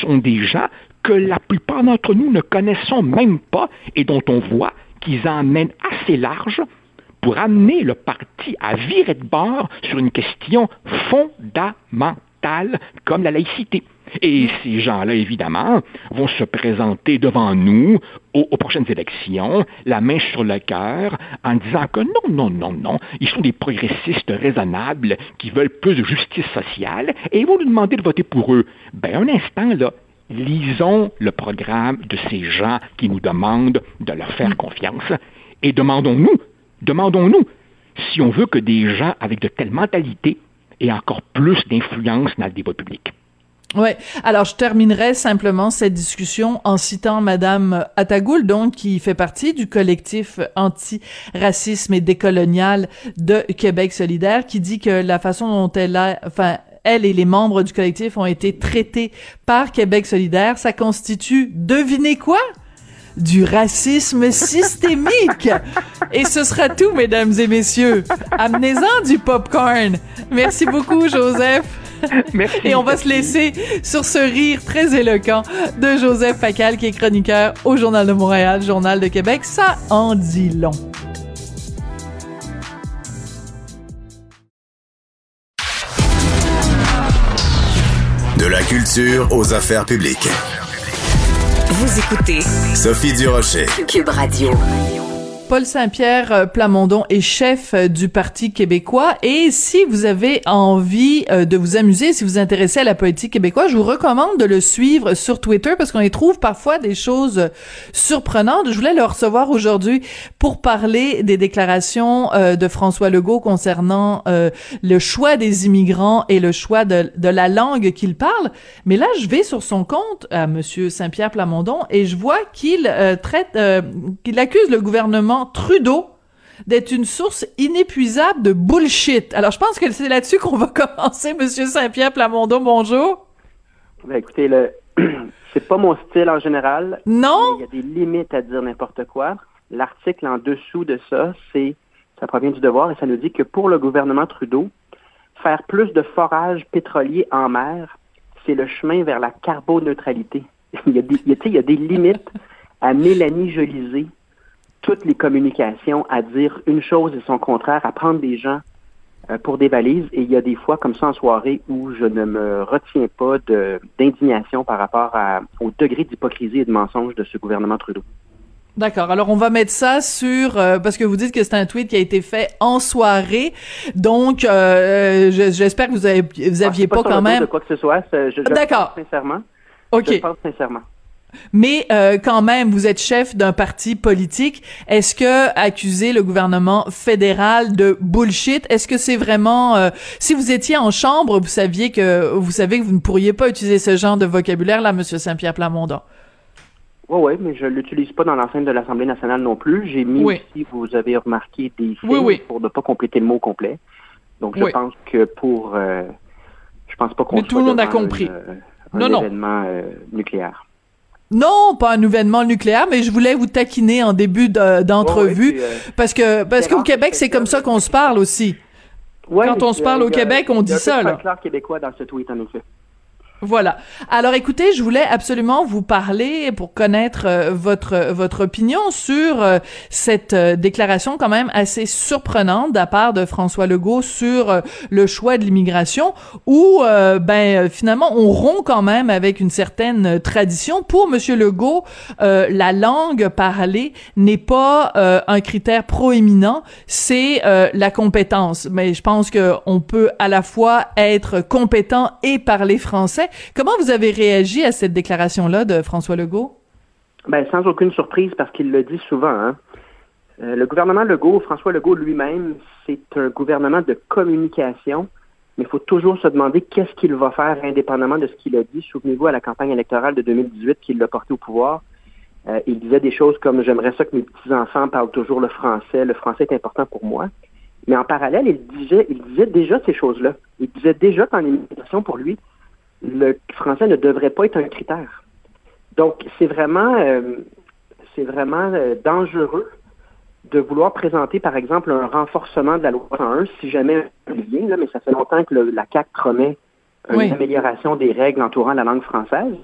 sont des gens que la plupart d'entre nous ne connaissons même pas et dont on voit qu'ils emmènent assez large pour amener le parti à virer de bord sur une question fondamentale comme la laïcité. Et ces gens-là, évidemment, vont se présenter devant nous aux, prochaines élections, la main sur le cœur, en disant que non, non, non, non, ils sont des progressistes raisonnables qui veulent plus de justice sociale, et ils vont nous demander de voter pour eux. Ben, un instant, là, lisons le programme de ces gens qui nous demandent de leur faire confiance, et demandons-nous, demandons-nous, si on veut que des gens avec de telles mentalités aient encore plus d'influence dans le débat public. Ouais. Alors, je terminerai simplement cette discussion en citant Madame Atagoul, donc, qui fait partie du collectif anti-racisme et décolonial de Québec solidaire, qui dit que la façon dont elle a, enfin, elle et les membres du collectif ont été traités par Québec solidaire, ça constitue, devinez quoi? Du racisme systémique. Et ce sera tout, mesdames et messieurs. Amenez-en du popcorn. Merci beaucoup, Joseph. Merci. Et on va se laisser sur ce rire très éloquent de Joseph Facal, qui est chroniqueur au Journal de Montréal, Journal de Québec. Ça en dit long. De la culture aux affaires publiques. Vous écoutez Sophie Durocher. Cube Radio. Paul Saint-Pierre euh, Plamondon est chef euh, du Parti québécois et si vous avez envie euh, de vous amuser, si vous vous intéressez à la politique québécoise, je vous recommande de le suivre sur Twitter parce qu'on y trouve parfois des choses surprenantes. Je voulais le recevoir aujourd'hui pour parler des déclarations de François Legault concernant le choix des immigrants et le choix de, la langue qu'il parle. Mais là, je vais sur son compte à monsieur Saint-Pierre Plamondon et je vois qu'il traite qu'il accuse le gouvernement Trudeau d'être une source inépuisable de bullshit. Alors, je pense que c'est là-dessus qu'on va *laughs* commencer, Monsieur Saint-Pierre Plamondon. Bonjour. Ben, écoutez, le... *clears throat* c'est pas mon style en général. Non? Il y a des limites à dire n'importe quoi. L'article en dessous de ça, c'est, ça provient du devoir et ça nous dit que pour le gouvernement Trudeau, faire plus de forage pétrolier en mer, c'est le chemin vers la carboneutralité. *laughs* il, y a des, il y a des limites à Mélanie Jolisée toutes les communications à dire une chose et son contraire, à prendre des gens euh, pour des valises. Et il y a des fois comme ça en soirée où je ne me retiens pas d'indignation par rapport à, au degré d'hypocrisie et de mensonge de ce gouvernement Trudeau. D'accord. Alors on va mettre ça sur euh, parce que vous dites que c'est un tweet qui a été fait en soirée. Donc euh, j'espère que vous avez vous ah, aviez pas, quand même de quoi que ce soit. D'accord. Sincèrement. Ok. Je pense sincèrement. Mais euh, quand même, vous êtes chef d'un parti politique. Est-ce que accuser le gouvernement fédéral de bullshit, est-ce que c'est vraiment euh, si vous étiez en chambre, vous saviez que vous savez que vous ne pourriez pas utiliser ce genre de vocabulaire là, Monsieur Saint-Pierre Plamondon? Oui, oui, mais je l'utilise pas dans l'enceinte de l'Assemblée nationale non plus. J'ai mis aussi, vous avez remarqué, des signes pour ne pas compléter le mot complet. Donc, je pense que pour... Euh, je pense pas qu'on Mais tout le monde a compris. un non, événement nucléaire. Non, pas un événement nucléaire, mais je voulais vous taquiner en début d'entrevue euh, parce que parce qu'au Québec, c'est comme ça qu'on se parle aussi. Quand on se parle au Québec, on dit ça. là. québécois dans ce tweet, en effet. Voilà. Alors écoutez, je voulais absolument vous parler pour connaître euh, votre votre opinion sur euh, cette euh, déclaration quand même assez surprenante de part de François Legault sur le choix de l'immigration où ben finalement on rompt quand même avec une certaine tradition pour monsieur Legault la langue parlée n'est pas un critère proéminent, c'est la compétence. Mais je pense que on peut à la fois être compétent et parler français Comment vous avez réagi à cette déclaration-là de François Legault? Ben, sans aucune surprise, parce qu'il le dit souvent. Hein. Euh, le gouvernement Legault, François Legault lui-même, c'est un gouvernement de communication, mais il faut toujours se demander qu'est-ce qu'il va faire indépendamment de ce qu'il a dit. Souvenez-vous à la campagne électorale de 2018 qu'il l'a porté au pouvoir. Euh, il disait des choses comme j'aimerais ça que mes petits-enfants parlent toujours le français, le français est important pour moi. Mais en parallèle, il disait, déjà ces choses-là. Il disait déjà qu'en immigration, pour lui, le français ne devrait pas être un critère. Donc, c'est vraiment, euh, c'est vraiment euh, dangereux de vouloir présenter, par exemple, un renforcement de la loi 101, si jamais là, mais ça fait longtemps que la CAC promet une amélioration des règles entourant la langue française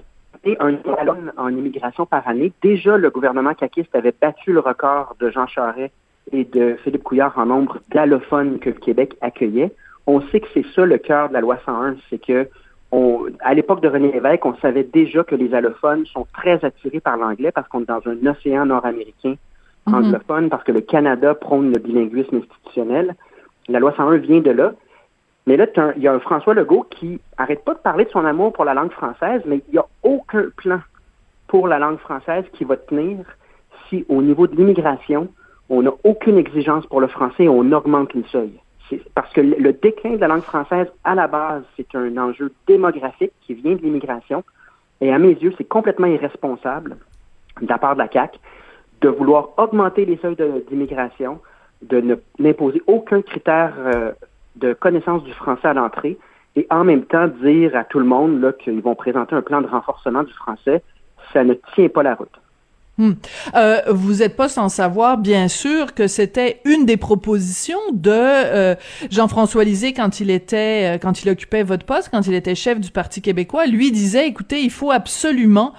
et un ballon en immigration par année. Déjà, le gouvernement caquiste avait battu le record de Jean Charest et de Philippe Couillard en nombre d'allophones que le Québec accueillait. On sait que c'est ça le cœur de la loi 101, c'est que on, à l'époque de René Lévesque, on savait déjà que les allophones sont très attirés par l'anglais parce qu'on est dans un océan nord-américain mhm. anglophone, parce que le Canada prône le bilinguisme institutionnel. La loi 101 vient de là. Mais là, il y a un François Legault qui arrête pas de parler de son amour pour la langue française, mais il n'y a aucun plan pour la langue française qui va tenir si, au niveau de l'immigration, on n'a aucune exigence pour le français et on augmente le seuil parce que le déclin de la langue française, à la base, c'est un enjeu démographique qui vient de l'immigration. Et à mes yeux, c'est complètement irresponsable de la part de la CAQ de vouloir augmenter les seuils d'immigration, de, n'imposer aucun critère euh, de connaissance du français à l'entrée et en même temps dire à tout le monde qu'ils vont présenter un plan de renforcement du français. Ça ne tient pas la route. Hmm. Euh, vous n'êtes pas sans savoir, bien sûr, que c'était une des propositions de euh, Jean-François Lisée quand il était, euh, quand il occupait votre poste, quand il était chef du Parti québécois. Lui disait, écoutez, il faut absolument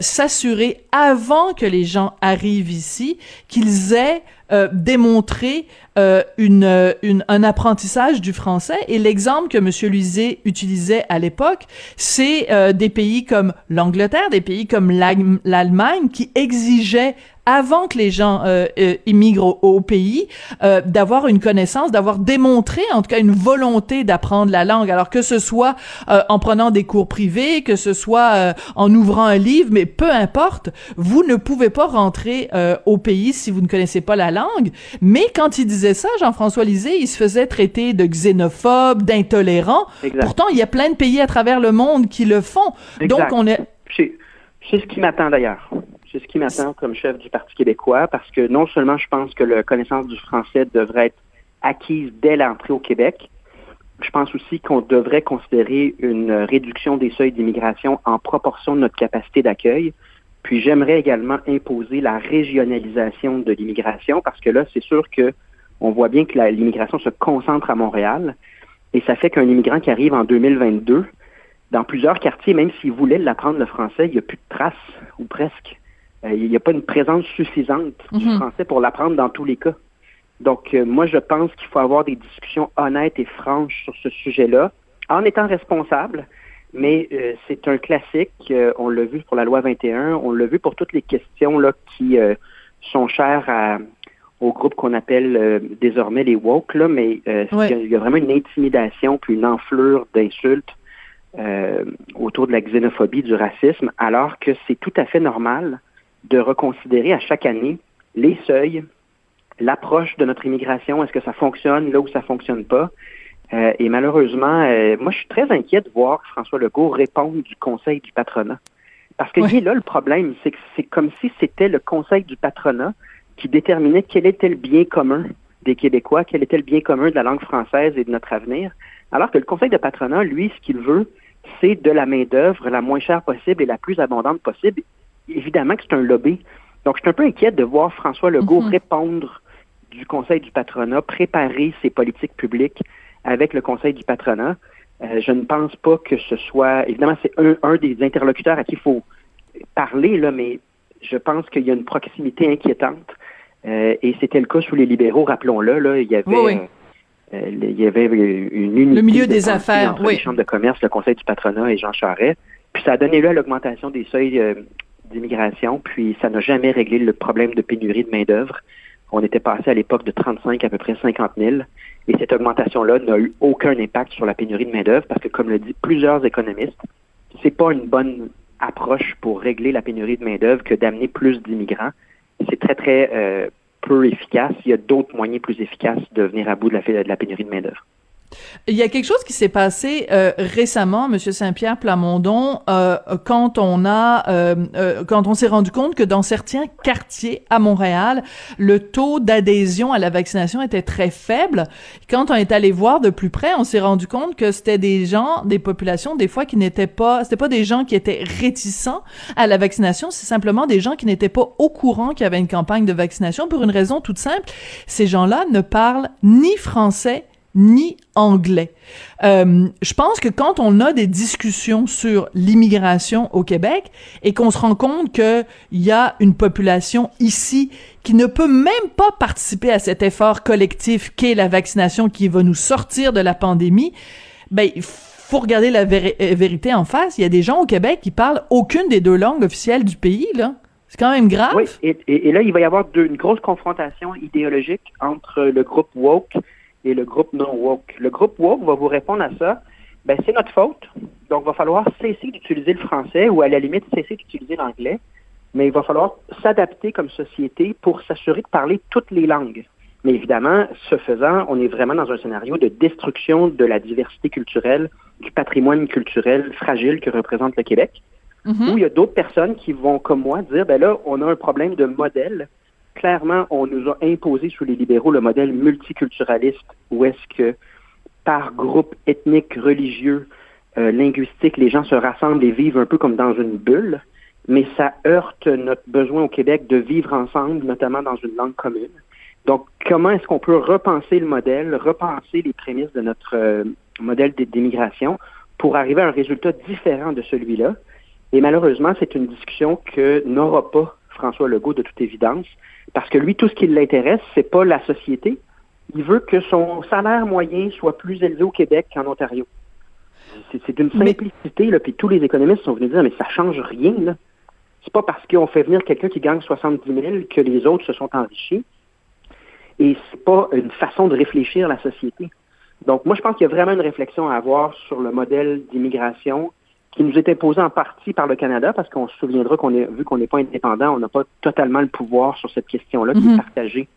s'assurer avant que les gens arrivent ici qu'ils aient euh, démontré euh, une, une, un apprentissage du français. Et l'exemple que M. Luizet utilisait à l'époque, c'est euh, des pays comme l'Angleterre, des pays comme l'Allemagne qui exigeaient avant que les gens euh, euh immigrent au, pays, euh, d'avoir une connaissance, d'avoir démontré en tout cas une volonté d'apprendre la langue. Alors que ce soit euh, en prenant des cours privés, que ce soit euh, en ouvrant un livre, mais peu importe, vous ne pouvez pas rentrer au pays si vous ne connaissez pas la langue. Mais quand il disait ça, Jean-François Lisée, il se faisait traiter de xénophobe, d'intolérant. Pourtant, il y a plein de pays à travers le monde qui le font. Donc on est... C'est ce qui m'attend d'ailleurs. C'est ce qui m'attend comme chef du Parti québécois parce que non seulement je pense que la connaissance du français devrait être acquise dès l'entrée au Québec, je pense aussi qu'on devrait considérer une réduction des seuils d'immigration en proportion de notre capacité d'accueil. Puis j'aimerais également imposer la régionalisation de l'immigration parce que là, c'est sûr que on voit bien que l'immigration se concentre à Montréal et ça fait qu'un immigrant qui arrive en 2022, dans plusieurs quartiers, même s'il voulait l'apprendre le français, il n'y a plus de traces, ou presque. Euh, il n'y a pas une présence suffisante du mhm. français pour l'apprendre dans tous les cas. Donc, euh, moi, je pense qu'il faut avoir des discussions honnêtes et franches sur ce sujet-là, en étant responsable. Mais euh, c'est un classique. on l'a vu pour la loi 21. On l'a vu pour toutes les questions là qui sont chères au groupe qu'on appelle désormais les woke. Là, mais il y a vraiment une intimidation puis une enflure d'insultes autour de la xénophobie, du racisme, alors que c'est tout à fait normal de reconsidérer à chaque année les seuils, l'approche de notre immigration, est-ce que ça fonctionne là où ça fonctionne pas? Euh, et malheureusement, euh, moi, je suis très inquiet de voir François Legault répondre du Conseil du patronat. Parce que là, le problème, c'est que c'est comme si c'était le Conseil du patronat qui déterminait quel était le bien commun des Québécois, quel était le bien commun de la langue française et de notre avenir. Alors que le Conseil de patronat, lui, ce qu'il veut, c'est de la main-d'œuvre la moins chère possible et la plus abondante possible évidemment que c'est un lobby. Donc, je suis un peu inquiète de voir François Legault mhm. répondre du Conseil du patronat, préparer ses politiques publiques avec le Conseil du patronat. Euh, je ne pense pas que ce soit, évidemment, c'est un, des interlocuteurs à qui il faut parler, là, mais je pense qu'il y a une proximité inquiétante. Euh, et c'était le cas sous les libéraux, rappelons-le. Là, il y avait, euh, il y avait une unité le milieu des affaires, entre les chambres de commerce, le Conseil du patronat et Jean Charest. Puis ça a donné lieu à l'augmentation des seuils d'immigration, puis ça n'a jamais réglé le problème de pénurie de main-d'œuvre. On était passé à l'époque de 35 à peu près 50 000. Et cette augmentation-là n'a eu aucun impact sur la pénurie de main-d'œuvre parce que, comme le dit plusieurs économistes, c'est pas une bonne approche pour régler la pénurie de main-d'œuvre que d'amener plus d'immigrants. C'est très, très euh, peu efficace. Il y a d'autres moyens plus efficaces de venir à bout de la, de la pénurie de main-d'œuvre. Il y a quelque chose qui s'est passé euh, récemment, Monsieur Saint-Pierre Plamondon, euh, quand on a, euh, quand on s'est rendu compte que dans certains quartiers à Montréal, le taux d'adhésion à la vaccination était très faible. Quand on est allé voir de plus près, on s'est rendu compte que c'était des gens, des populations, des fois qui n'étaient pas, c'était pas des gens qui étaient réticents à la vaccination, c'est simplement des gens qui n'étaient pas au courant qu'il y avait une campagne de vaccination pour une raison toute simple. Ces gens-là ne parlent ni français ni anglais. Euh, je pense que quand on a des discussions sur l'immigration au Québec et qu'on se rend compte qu'il y a une population ici qui ne peut même pas participer à cet effort collectif qu'est la vaccination qui va nous sortir de la pandémie, ben il faut regarder la euh, vérité en face. Il y a des gens au Québec qui parlent aucune des deux langues officielles du pays, là. C'est quand même grave. Oui, et, là, il va y avoir une grosse confrontation idéologique entre le groupe woke et le groupe non woke. Le groupe woke va vous répondre à ça. Ben, c'est notre faute. Donc, il va falloir cesser d'utiliser le français ou à la limite cesser d'utiliser l'anglais. Mais il va falloir s'adapter comme société pour s'assurer de parler toutes les langues. Mais évidemment, ce faisant, on est vraiment dans un scénario de destruction de la diversité culturelle, du patrimoine culturel fragile que représente le Québec, mm-hmm. où il y a d'autres personnes qui vont, comme moi, dire, ben là, on a un problème de modèle clairement, on nous a imposé sous les libéraux le modèle multiculturaliste où est-ce que par groupe ethnique, religieux, euh, linguistique, les gens se rassemblent et vivent un peu comme dans une bulle, mais ça heurte notre besoin au Québec de vivre ensemble, notamment dans une langue commune. Donc, comment est-ce qu'on peut repenser le modèle, repenser les prémices de notre euh, modèle d'immigration pour arriver à un résultat différent de celui-là? Et malheureusement, c'est une discussion que n'aura pas François Legault de toute évidence. Parce que lui, tout ce qui l'intéresse, c'est pas la société. Il veut que son salaire moyen soit plus élevé au Québec qu'en Ontario. C'est d'une simplicité, là, puis tous les économistes sont venus dire, mais ça change rien, là. C'est pas parce qu'on fait venir quelqu'un qui gagne 70 000 que les autres se sont enrichis. Et c'est pas une façon de réfléchir la société. Donc, moi, je pense qu'il y a vraiment une réflexion à avoir sur le modèle d'immigration qui nous est imposé en partie par le Canada, parce qu'on se souviendra qu'on est, vu qu'on n'est pas indépendant, on n'a pas totalement le pouvoir sur cette question-là qui est mhm. partagée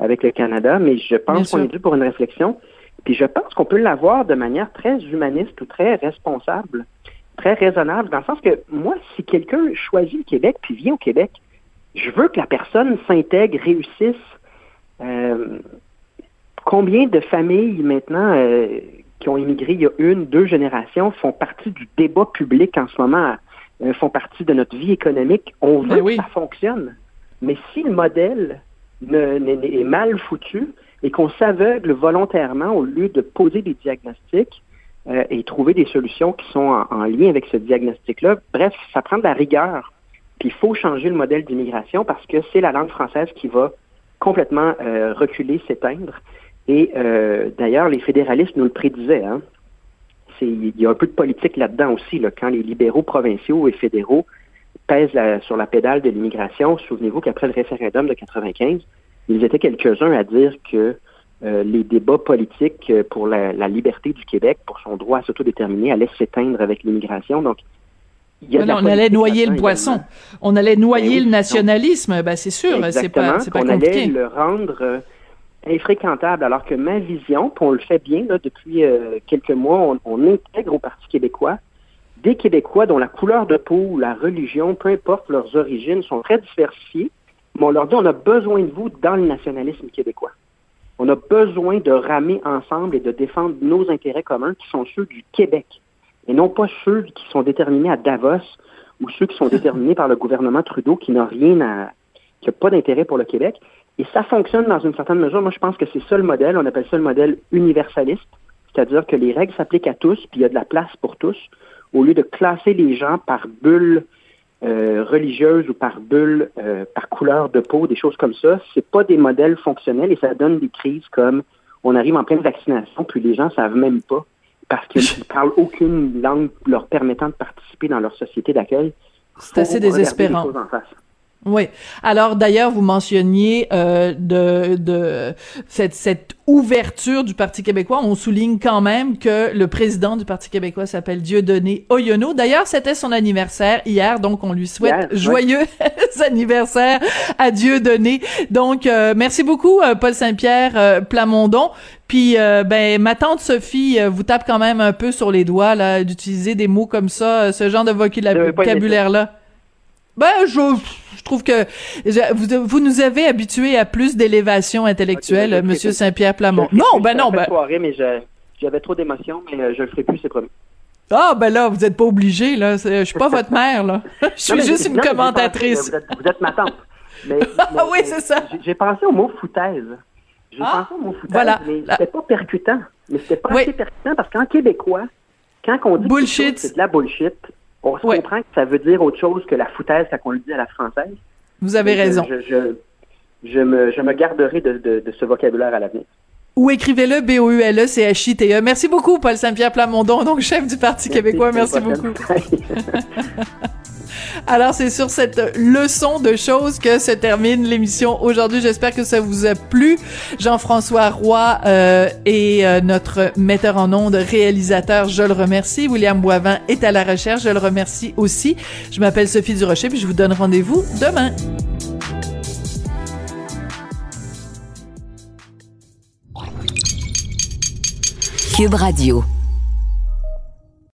avec le Canada, mais je pense qu'on est dû pour une réflexion. Puis je pense qu'on peut l'avoir de manière très humaniste ou très responsable, très raisonnable, dans le sens que moi, si quelqu'un choisit le Québec puis vient au Québec, je veux que la personne s'intègre, réussisse. Euh, combien de familles maintenant euh, qui ont immigré il y a une, deux générations font partie du débat public en ce moment, euh, font partie de notre vie économique. On ben veut que ça fonctionne. Mais si le modèle est mal foutu et qu'on s'aveugle volontairement au lieu de poser des diagnostics euh, et trouver des solutions qui sont en, lien avec ce diagnostic-là, bref, ça prend de la rigueur. Puis il faut changer le modèle d'immigration parce que c'est la langue française qui va complètement euh, reculer, s'éteindre. Et euh, d'ailleurs, les fédéralistes nous le prédisaient. Hein. Il y a un peu de politique là-dedans aussi. Là, quand les libéraux provinciaux et fédéraux pèsent sur la pédale de l'immigration, souvenez-vous qu'après le référendum de 95, ils étaient quelques-uns à dire que euh, les débats politiques pour la, liberté du Québec, pour son droit à s'autodéterminer, allaient s'éteindre avec l'immigration. Donc, il y a on allait noyer le poisson. On allait noyer ben le nationalisme. Ben, c'est sûr, c'est pas, pas on allait le rendre euh, infréquentable, alors que ma vision, puis on le fait bien depuis euh, quelques mois, on, intègre au Parti québécois des Québécois dont la couleur de peau la religion, peu importe leurs origines, sont très diversifiées, mais on leur dit on a besoin de vous dans le nationalisme québécois. On a besoin de ramer ensemble et de défendre nos intérêts communs qui sont ceux du Québec, et non pas ceux qui sont déterminés à Davos ou ceux qui sont déterminés par le gouvernement Trudeau qui n'a rien à, qui n'a pas d'intérêt pour le Québec. Et ça fonctionne dans une certaine mesure. Moi, je pense que c'est ça le modèle. On appelle ça le modèle universaliste, c'est-à-dire que les règles s'appliquent à tous, puis il y a de la place pour tous, au lieu de classer les gens par bulles euh, religieuses ou par bulles, euh, par couleur de peau, des choses comme ça. C'est pas des modèles fonctionnels et ça donne des crises comme on arrive en pleine vaccination, puis les gens savent même pas parce qu'ils *laughs* parlent aucune langue leur permettant de participer dans leur société d'accueil. C'est assez désespérant. Oui. Alors d'ailleurs, vous mentionniez euh, de, de cette, cette ouverture du Parti québécois. On souligne quand même que le président du Parti québécois s'appelle Dieudonné Oyono. D'ailleurs, c'était son anniversaire hier, donc on lui souhaite joyeux *laughs* anniversaire à Dieudonné. Donc, euh, merci beaucoup, euh, Paul Saint-Pierre Plamondon. Puis, euh, ben, ma tante Sophie vous tape quand même un peu sur les doigts, là, d'utiliser des mots comme ça, ce genre de vocabulaire-là. Ben, je, je trouve que vous, vous, nous avez habitués à plus d'élévation intellectuelle, M. Monsieur Saint-Pierre Plamont. Non, ben non, ben. Soirée, mais j'avais trop d'émotions, mais je le ferai plus, c'est promis. Ah, ben là, vous êtes pas obligé, là. Je suis pas votre mère, là. *laughs* Je suis juste une commentatrice. Vous êtes, ma tante. *laughs* ah oui, c'est ça. J'ai pensé au mot foutaise. J'ai ah, pensé au mot foutaise, voilà. mais c'était pas percutant. Mais c'était pas assez percutant parce qu'en québécois, quand on dit bullshit. que c'est de la bullshit, on se comprend que ça veut dire autre chose que la foutaise quand on le dit à la française. Vous avez raison. Je, je, me, je me garderai de, de, de ce vocabulaire à l'avenir ou écrivez-le? B-O-U-L-E-C-H-I-T-E. Merci beaucoup, Paul Saint-Pierre Plamondon, donc chef du Parti québécois. Merci beaucoup. *laughs* Alors, c'est sur cette leçon de choses que se termine l'émission aujourd'hui. J'espère que ça vous a plu. Jean-François Roy euh, et euh, notre metteur en ondes, réalisateur, je le remercie. William Boivin est à la recherche, je le remercie aussi. Je m'appelle Sophie Durocher, puis je vous donne rendez-vous demain. Cube Radio.